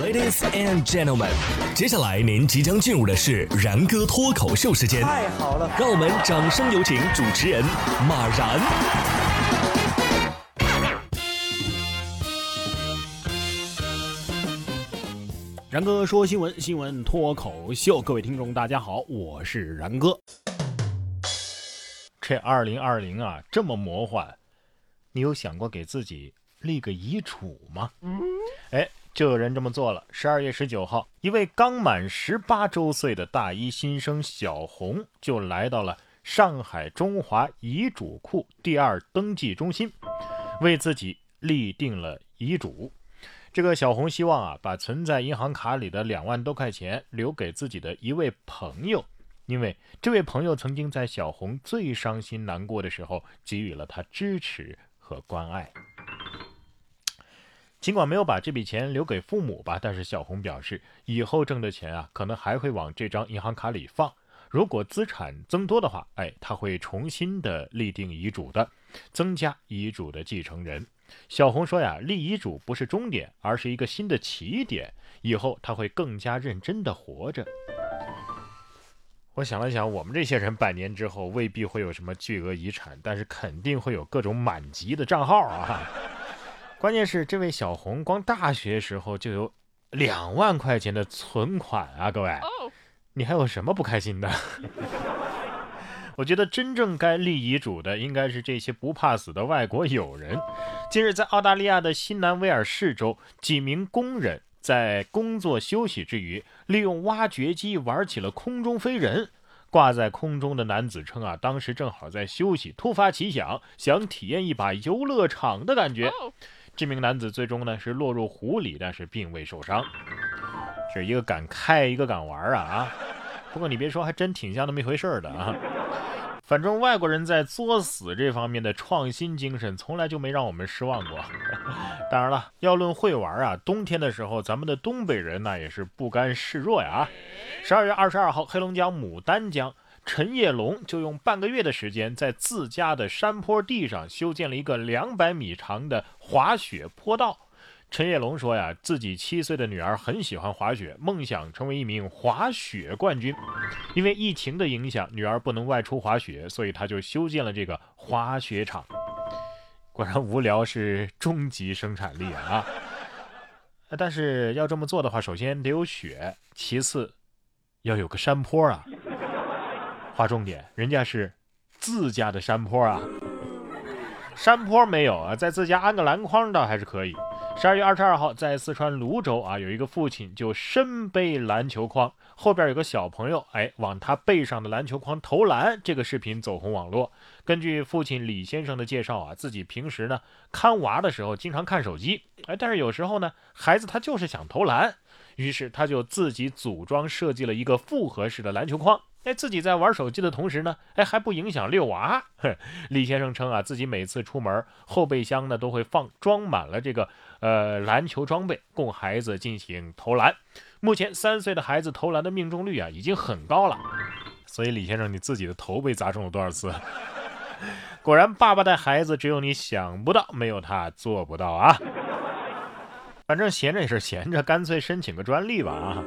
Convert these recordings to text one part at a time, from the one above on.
Ladies and gentlemen，接下来您即将进入的是然哥脱口秀时间。太好了，让我们掌声有请主持人马然。然哥说新闻，新闻脱口秀，各位听众大家好，我是然哥。这二零二零啊，这么魔幻，你有想过给自己立个遗嘱吗？哎。就有人这么做了。十二月十九号，一位刚满十八周岁的大一新生小红就来到了上海中华遗嘱库第二登记中心，为自己立定了遗嘱。这个小红希望啊，把存在银行卡里的两万多块钱留给自己的一位朋友，因为这位朋友曾经在小红最伤心难过的时候给予了她支持和关爱。尽管没有把这笔钱留给父母吧，但是小红表示，以后挣的钱啊，可能还会往这张银行卡里放。如果资产增多的话，哎，他会重新的立定遗嘱的，增加遗嘱的继承人。小红说呀，立遗嘱不是终点，而是一个新的起点。以后他会更加认真的活着。我想了想，我们这些人百年之后未必会有什么巨额遗产，但是肯定会有各种满级的账号啊。关键是这位小红光大学时候就有两万块钱的存款啊，各位，你还有什么不开心的？我觉得真正该立遗嘱的应该是这些不怕死的外国友人。近日，在澳大利亚的新南威尔士州，几名工人在工作休息之余，利用挖掘机玩起了空中飞人。挂在空中的男子称啊，当时正好在休息，突发奇想，想体验一把游乐场的感觉。这名男子最终呢是落入湖里，但是并未受伤。是一个敢开，一个敢玩啊啊！不过你别说，还真挺像那么一回事的啊。反正外国人在作死这方面的创新精神，从来就没让我们失望过。当然了，要论会玩啊，冬天的时候，咱们的东北人那也是不甘示弱呀啊。十二月二十二号，黑龙江牡丹江。陈业龙就用半个月的时间，在自家的山坡地上修建了一个两百米长的滑雪坡道。陈业龙说呀，自己七岁的女儿很喜欢滑雪，梦想成为一名滑雪冠军。因为疫情的影响，女儿不能外出滑雪，所以他就修建了这个滑雪场。果然，无聊是终极生产力啊！但是要这么做的话，首先得有雪，其次要有个山坡啊。划重点，人家是自家的山坡啊，山坡没有啊，在自家安个篮筐倒还是可以。十二月二十二号，在四川泸州啊，有一个父亲就身背篮球筐，后边有个小朋友，哎，往他背上的篮球筐投篮，这个视频走红网络。根据父亲李先生的介绍啊，自己平时呢看娃的时候经常看手机，哎，但是有时候呢，孩子他就是想投篮，于是他就自己组装设计了一个复合式的篮球筐。哎，自己在玩手机的同时呢，哎还不影响遛娃。李先生称啊，自己每次出门后备箱呢都会放装满了这个呃篮球装备，供孩子进行投篮。目前三岁的孩子投篮的命中率啊已经很高了。所以李先生，你自己的头被砸中了多少次？果然，爸爸带孩子只有你想不到，没有他做不到啊。反正闲着也是闲着，干脆申请个专利吧啊。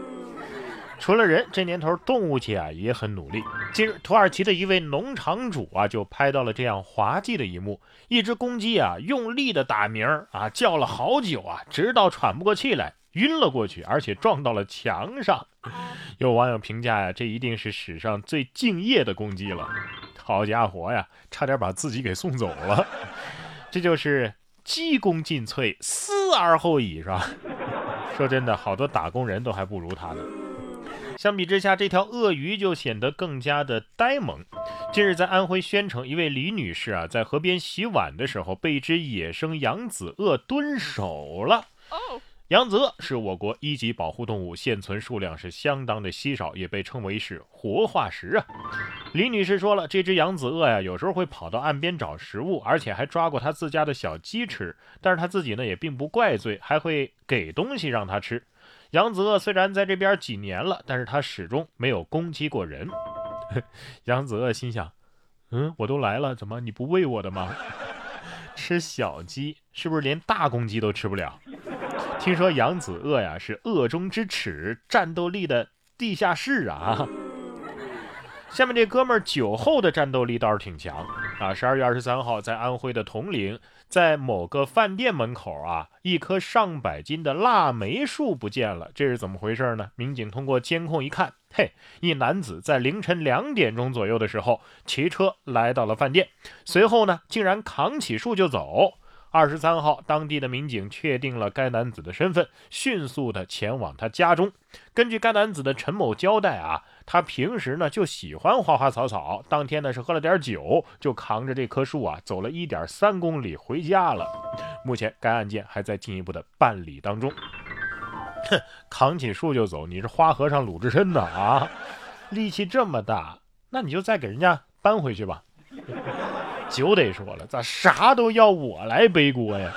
除了人，这年头动物界啊也很努力。近日，土耳其的一位农场主啊就拍到了这样滑稽的一幕：一只公鸡啊用力的打鸣啊叫了好久啊，直到喘不过气来，晕了过去，而且撞到了墙上。有网友评价呀，这一定是史上最敬业的公鸡了。好家伙呀，差点把自己给送走了。这就是鸡公尽瘁，死而后已，是吧？说真的，好多打工人都还不如他呢。相比之下，这条鳄鱼就显得更加的呆萌。近日，在安徽宣城，一位李女士啊，在河边洗碗的时候，被一只野生扬子鳄蹲守了。扬子鳄是我国一级保护动物，现存数量是相当的稀少，也被称为是活化石啊。李女士说了，这只扬子鳄呀，有时候会跑到岸边找食物，而且还抓过她自家的小鸡吃。但是她自己呢，也并不怪罪，还会给东西让它吃。杨子鳄虽然在这边几年了，但是他始终没有攻击过人。杨子鳄心想：“嗯，我都来了，怎么你不喂我的吗？吃小鸡是不是连大公鸡都吃不了？”听说扬子鳄呀是鳄中之耻，战斗力的地下室啊。下面这哥们儿酒后的战斗力倒是挺强啊！十二月二十三号，在安徽的铜陵，在某个饭店门口啊，一棵上百斤的腊梅树不见了，这是怎么回事呢？民警通过监控一看，嘿，一男子在凌晨两点钟左右的时候骑车来到了饭店，随后呢，竟然扛起树就走。二十三号，当地的民警确定了该男子的身份，迅速的前往他家中。根据该男子的陈某交代啊，他平时呢就喜欢花花草草，当天呢是喝了点酒，就扛着这棵树啊走了一点三公里回家了。目前该案件还在进一步的办理当中。哼，扛起树就走，你是花和尚鲁智深呐啊？力气这么大，那你就再给人家搬回去吧。酒得说了，咋啥都要我来背锅呀？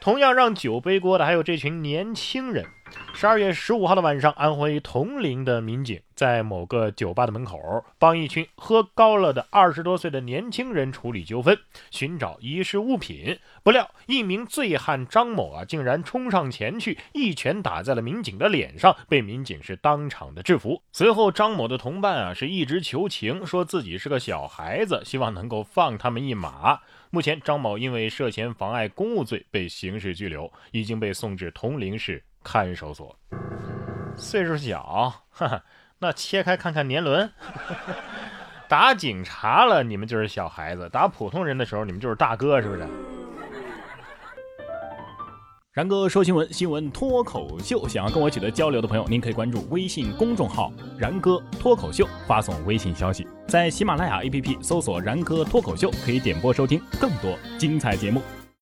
同样让酒背锅的还有这群年轻人。十二月十五号的晚上，安徽铜陵的民警在某个酒吧的门口帮一群喝高了的二十多岁的年轻人处理纠纷，寻找遗失物品。不料，一名醉汉张某啊，竟然冲上前去，一拳打在了民警的脸上，被民警是当场的制服。随后，张某的同伴啊，是一直求情，说自己是个小孩子，希望能够放他们一马。目前，张某因为涉嫌妨碍公务罪被刑事拘留，已经被送至铜陵市。看守所，岁数小，哈哈，那切开看看年轮。打警察了，你们就是小孩子；打普通人的时候，你们就是大哥，是不是？然哥说新闻，新闻脱口秀。想要跟我取得交流的朋友，您可以关注微信公众号“然哥脱口秀”，发送微信消息，在喜马拉雅 APP 搜索“然哥脱口秀”，可以点播收听更多精彩节目。